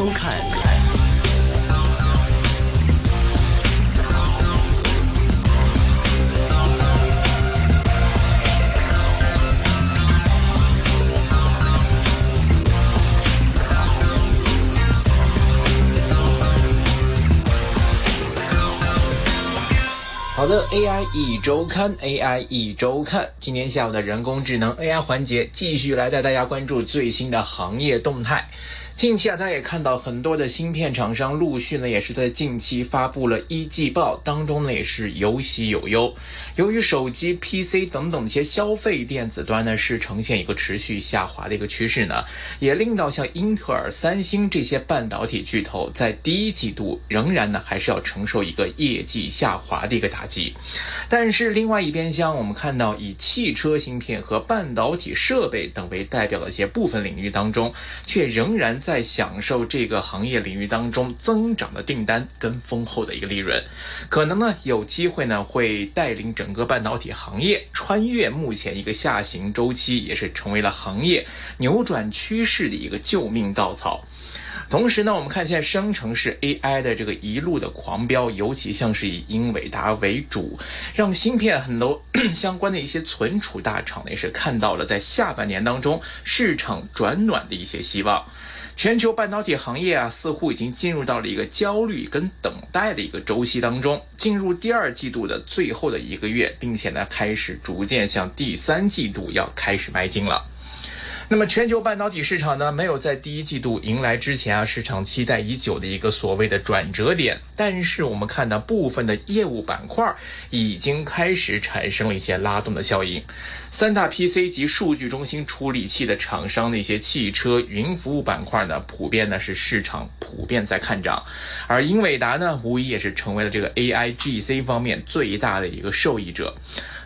收看。的，AI 一周刊，AI 一周刊，今天下午的人工智能 AI 环节继续来带大家关注最新的行业动态。近期啊，大家也看到很多的芯片厂商陆续呢，也是在近期发布了一季报，当中呢也是有喜有忧。由于手机、PC 等等一些消费电子端呢是呈现一个持续下滑的一个趋势呢，也令到像英特尔、三星这些半导体巨头在第一季度仍然呢还是要承受一个业绩下滑的一个打击。但是另外一边厢，我们看到以汽车芯片和半导体设备等为代表的一些部分领域当中，却仍然在。享受这个行业领域当中增长的订单跟丰厚的一个利润，可能呢有机会呢会带领整个半导体行业穿越目前一个下行周期，也是成为了行业扭转趋势的一个救命稻草。同时呢，我们看现在生成式 AI 的这个一路的狂飙，尤其像是以英伟达为主，让芯片很多 相关的一些存储大厂呢也是看到了在下半年当中市场转暖的一些希望。全球半导体行业啊，似乎已经进入到了一个焦虑跟等待的一个周期当中，进入第二季度的最后的一个月，并且呢，开始逐渐向第三季度要开始迈进了。那么，全球半导体市场呢，没有在第一季度迎来之前啊，市场期待已久的一个所谓的转折点。但是，我们看到部分的业务板块已经开始产生了一些拉动的效应。三大 PC 及数据中心处理器的厂商的一些汽车云服务板块呢，普遍呢是市场普遍在看涨。而英伟达呢，无疑也是成为了这个 AI GC 方面最大的一个受益者。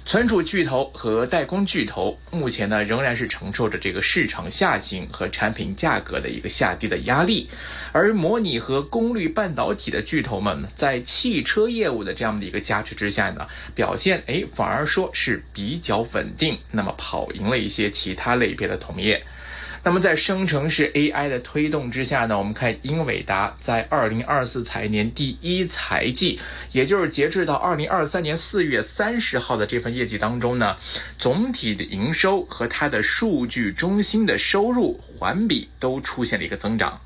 存储巨头和代工巨头目前呢仍然是承受着这个市场下行和产品价格的一个下跌的压力，而模拟和功率半导体的巨头们在汽车业务的这样的一个加持之下呢，表现哎反而说是比较稳定，那么跑赢了一些其他类别的同业。那么在生成式 AI 的推动之下呢，我们看英伟达在二零二四财年第一财季，也就是截至到二零二三年四月三十号的这份业绩当中呢，总体的营收和它的数据中心的收入环比都出现了一个增长。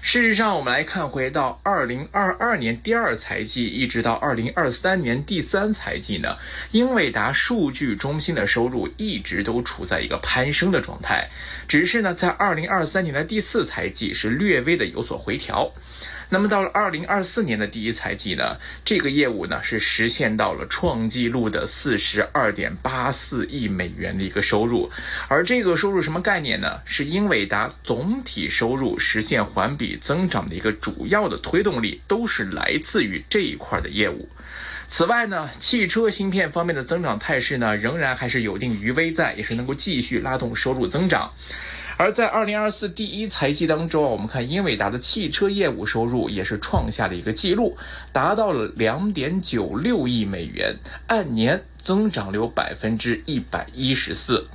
事实上，我们来看回到二零二二年第二财季，一直到二零二三年第三财季呢，英伟达数据中心的收入一直都处在一个攀升的状态，只是呢。在在二零二三年的第四财季是略微的有所回调，那么到了二零二四年的第一财季呢，这个业务呢是实现到了创纪录的四十二点八四亿美元的一个收入，而这个收入什么概念呢？是英伟达总体收入实现环比增长的一个主要的推动力，都是来自于这一块的业务。此外呢，汽车芯片方面的增长态势呢，仍然还是有定余威在，也是能够继续拉动收入增长。而在二零二四第一财季当中啊，我们看英伟达的汽车业务收入也是创下了一个记录，达到了两点九六亿美元，按年增长了有百分之一百一十四。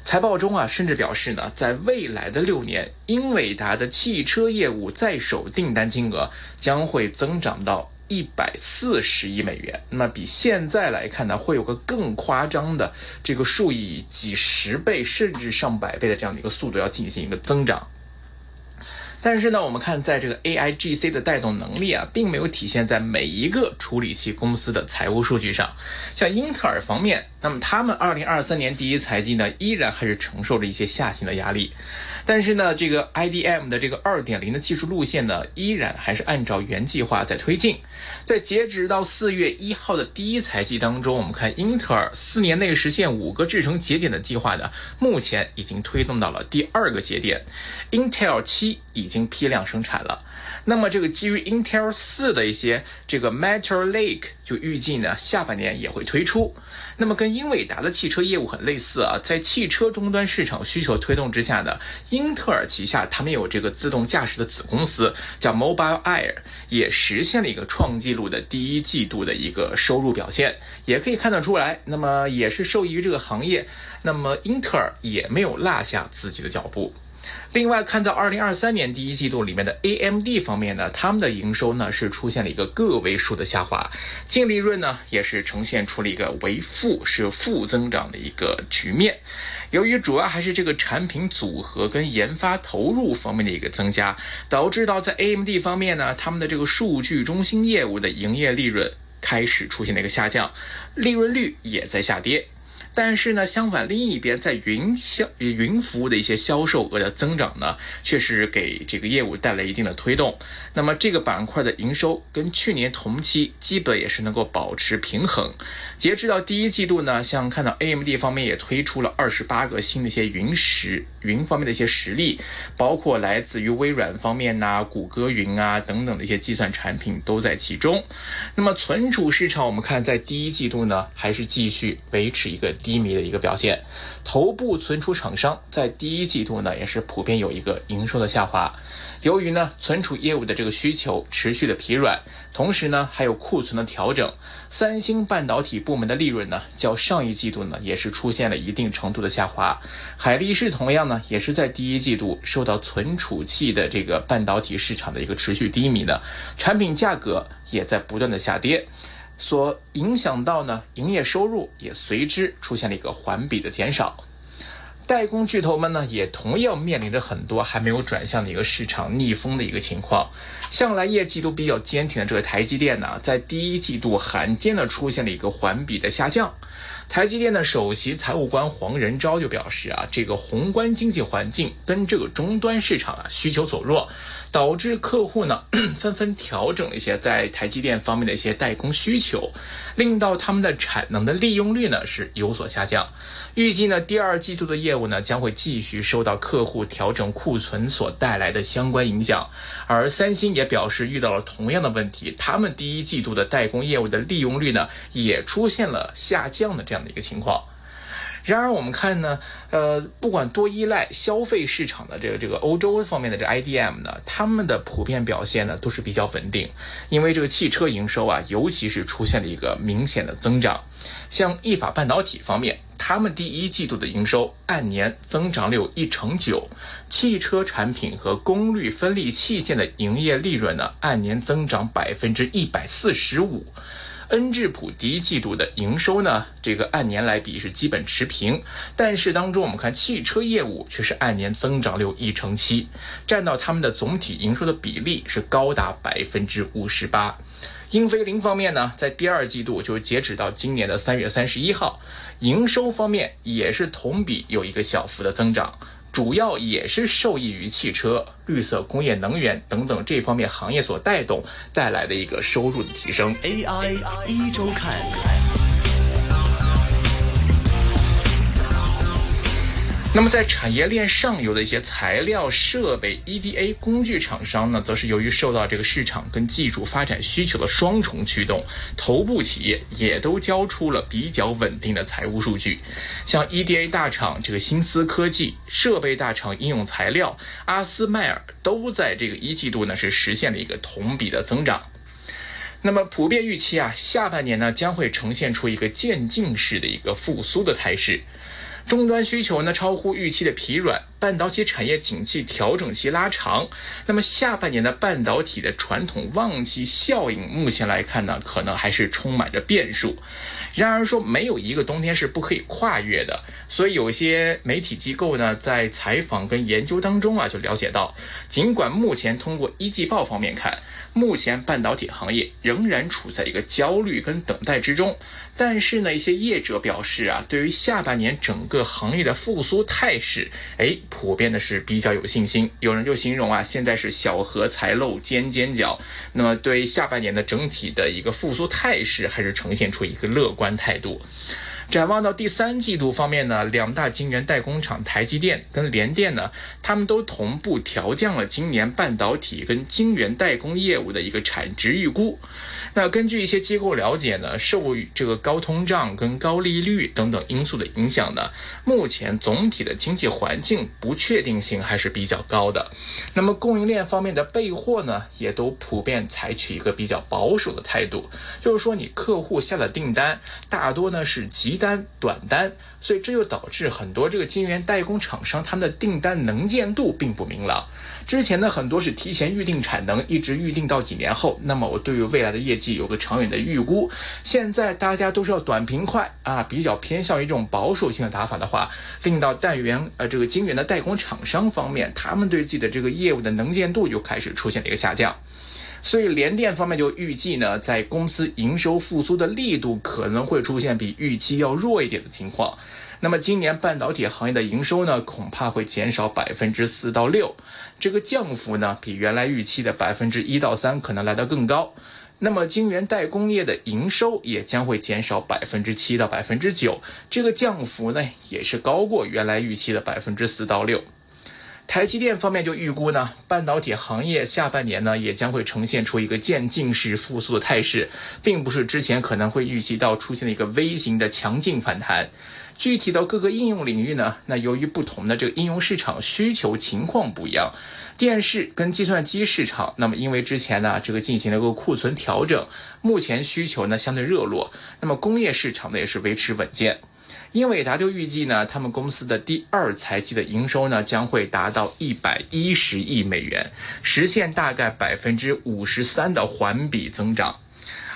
财报中啊，甚至表示呢，在未来的六年，英伟达的汽车业务在手订单金额将会增长到。一百四十亿美元，那么比现在来看呢，会有个更夸张的这个数以几十倍甚至上百倍的这样的一个速度要进行一个增长。但是呢，我们看在这个 A I G C 的带动能力啊，并没有体现在每一个处理器公司的财务数据上。像英特尔方面，那么他们二零二三年第一财季呢，依然还是承受着一些下行的压力。但是呢，这个 I D M 的这个二点零的技术路线呢，依然还是按照原计划在推进。在截止到四月一号的第一财季当中，我们看英特尔四年内实现五个制程节点的计划呢，目前已经推动到了第二个节点，Intel 七已。经批量生产了，那么这个基于 Intel 四的一些这个 Metal Lake 就预计呢下半年也会推出。那么跟英伟达的汽车业务很类似啊，在汽车终端市场需求推动之下呢，英特尔旗下他们有这个自动驾驶的子公司叫 Mobile Air，也实现了一个创纪录的第一季度的一个收入表现，也可以看得出来，那么也是受益于这个行业，那么英特尔也没有落下自己的脚步。另外，看到二零二三年第一季度里面的 AMD 方面呢，他们的营收呢是出现了一个个位数的下滑，净利润呢也是呈现出了一个为负，是负增长的一个局面。由于主要还是这个产品组合跟研发投入方面的一个增加，导致到在 AMD 方面呢，他们的这个数据中心业务的营业利润开始出现了一个下降，利润率也在下跌。但是呢，相反，另一边在云销云服务的一些销售额的增长呢，确实给这个业务带来一定的推动。那么这个板块的营收跟去年同期基本也是能够保持平衡。截止到第一季度呢，像看到 AMD 方面也推出了二十八个新的一些云实云方面的一些实例，包括来自于微软方面呐、谷歌云啊等等的一些计算产品都在其中。那么存储市场，我们看在第一季度呢，还是继续维持一个。低迷的一个表现，头部存储厂商在第一季度呢也是普遍有一个营收的下滑，由于呢存储业务的这个需求持续的疲软，同时呢还有库存的调整，三星半导体部门的利润呢较上一季度呢也是出现了一定程度的下滑，海力士同样呢也是在第一季度受到存储器的这个半导体市场的一个持续低迷呢，产品价格也在不断的下跌。所影响到呢，营业收入也随之出现了一个环比的减少。代工巨头们呢，也同样面临着很多还没有转向的一个市场逆风的一个情况。向来业绩都比较坚挺的这个台积电呢，在第一季度罕见的出现了一个环比的下降。台积电的首席财务官黄仁昭就表示啊，这个宏观经济环境跟这个终端市场啊需求走弱。导致客户呢 纷纷调整了一些在台积电方面的一些代工需求，令到他们的产能的利用率呢是有所下降。预计呢第二季度的业务呢将会继续受到客户调整库存所带来的相关影响。而三星也表示遇到了同样的问题，他们第一季度的代工业务的利用率呢也出现了下降的这样的一个情况。然而，我们看呢，呃，不管多依赖消费市场的这个这个欧洲方面的这 IDM 呢，他们的普遍表现呢都是比较稳定，因为这个汽车营收啊，尤其是出现了一个明显的增长。像意法半导体方面，他们第一季度的营收按年增长了有一成九，汽车产品和功率分立器件的营业利润呢，按年增长百分之一百四十五。恩智浦第一季度的营收呢，这个按年来比是基本持平，但是当中我们看汽车业务却是按年增长了有一成七，占到他们的总体营收的比例是高达百分之五十八。英飞凌方面呢，在第二季度就是截止到今年的三月三十一号，营收方面也是同比有一个小幅的增长。主要也是受益于汽车、绿色工业、能源等等这方面行业所带动带来的一个收入的提升。AI 一周看。那么在产业链上游的一些材料、设备、EDA 工具厂商呢，则是由于受到这个市场跟技术发展需求的双重驱动，头部企业也都交出了比较稳定的财务数据。像 EDA 大厂这个新思科技、设备大厂应用材料、阿斯麦尔都在这个一季度呢是实现了一个同比的增长。那么普遍预期啊，下半年呢将会呈现出一个渐进式的一个复苏的态势。终端需求呢超乎预期的疲软，半导体产业景气调整期拉长，那么下半年的半导体的传统旺季效应，目前来看呢，可能还是充满着变数。然而说没有一个冬天是不可以跨越的，所以有些媒体机构呢在采访跟研究当中啊就了解到，尽管目前通过一季报方面看，目前半导体行业仍然处在一个焦虑跟等待之中，但是呢一些业者表示啊，对于下半年整个行业的复苏态势，哎，普遍的是比较有信心。有人就形容啊，现在是小荷才露尖尖角。那么对下半年的整体的一个复苏态势，还是呈现出一个乐观态度。展望到第三季度方面呢，两大晶圆代工厂台积电跟联电呢，他们都同步调降了今年半导体跟晶圆代工业务的一个产值预估。那根据一些机构了解呢，受这个高通胀跟高利率等等因素的影响呢，目前总体的经济环境不确定性还是比较高的。那么供应链方面的备货呢，也都普遍采取一个比较保守的态度，就是说你客户下的订单大多呢是急。单短单，所以这就导致很多这个晶圆代工厂商他们的订单能见度并不明朗。之前呢，很多是提前预定产能，一直预定到几年后，那么我对于未来的业绩有个长远的预估。现在大家都是要短平快啊，比较偏向于这种保守性的打法的话，令到代源呃这个晶圆的代工厂商方面，他们对自己的这个业务的能见度就开始出现了一个下降。所以联电方面就预计呢，在公司营收复苏的力度可能会出现比预期要弱一点的情况。那么今年半导体行业的营收呢，恐怕会减少百分之四到六，这个降幅呢，比原来预期的百分之一到三可能来得更高。那么晶圆代工业的营收也将会减少百分之七到百分之九，这个降幅呢，也是高过原来预期的百分之四到六。台积电方面就预估呢，半导体行业下半年呢也将会呈现出一个渐进式复苏的态势，并不是之前可能会预期到出现了一个微型的强劲反弹。具体到各个应用领域呢，那由于不同的这个应用市场需求情况不一样，电视跟计算机市场，那么因为之前呢这个进行了个库存调整，目前需求呢相对热络，那么工业市场呢也是维持稳健。英伟达就预计呢，他们公司的第二财季的营收呢将会达到一百一十亿美元，实现大概百分之五十三的环比增长。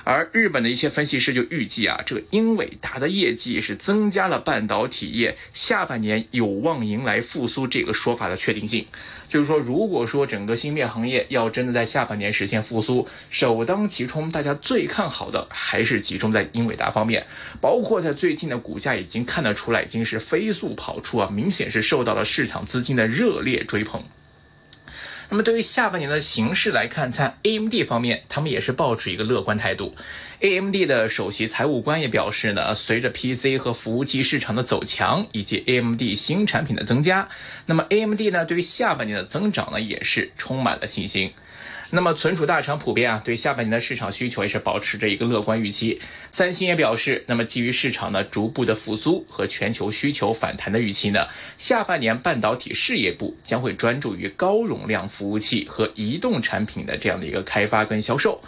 而日本的一些分析师就预计啊，这个英伟达的业绩是增加了半导体业下半年有望迎来复苏这个说法的确定性。就是说，如果说整个芯片行业要真的在下半年实现复苏，首当其冲，大家最看好的还是集中在英伟达方面，包括在最近的股价已经看得出来，已经是飞速跑出啊，明显是受到了市场资金的热烈追捧。那么对于下半年的形势来看，在 AMD 方面，他们也是抱持一个乐观态度。AMD 的首席财务官也表示呢，随着 PC 和服务器市场的走强，以及 AMD 新产品的增加，那么 AMD 呢对于下半年的增长呢也是充满了信心。那么，存储大厂普遍啊，对下半年的市场需求也是保持着一个乐观预期。三星也表示，那么基于市场呢逐步的复苏和全球需求反弹的预期呢，下半年半导体事业部将会专注于高容量服务器和移动产品的这样的一个开发跟销售。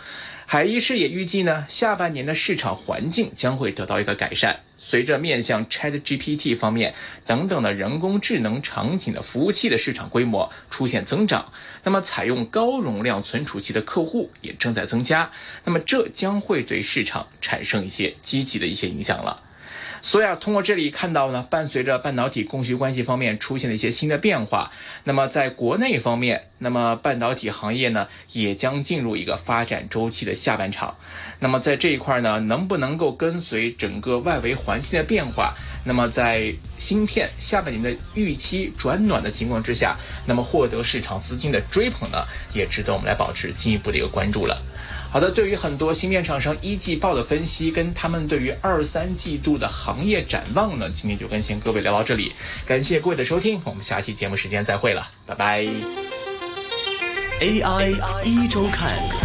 海一士也预计呢，下半年的市场环境将会得到一个改善。随着面向 ChatGPT 方面等等的人工智能场景的服务器的市场规模出现增长，那么采用高容量存储器的客户也正在增加，那么这将会对市场产生一些积极的一些影响了。所以啊，通过这里看到呢，伴随着半导体供需关系方面出现了一些新的变化，那么在国内方面，那么半导体行业呢也将进入一个发展周期的下半场。那么在这一块呢，能不能够跟随整个外围环境的变化，那么在芯片下半年的预期转暖的情况之下，那么获得市场资金的追捧呢，也值得我们来保持进一步的一个关注了。好的，对于很多芯片厂商一季报的分析，跟他们对于二三季度的行业展望呢，今天就跟先各位聊到这里，感谢各位的收听，我们下期节目时间再会了，拜拜。AI 一周看。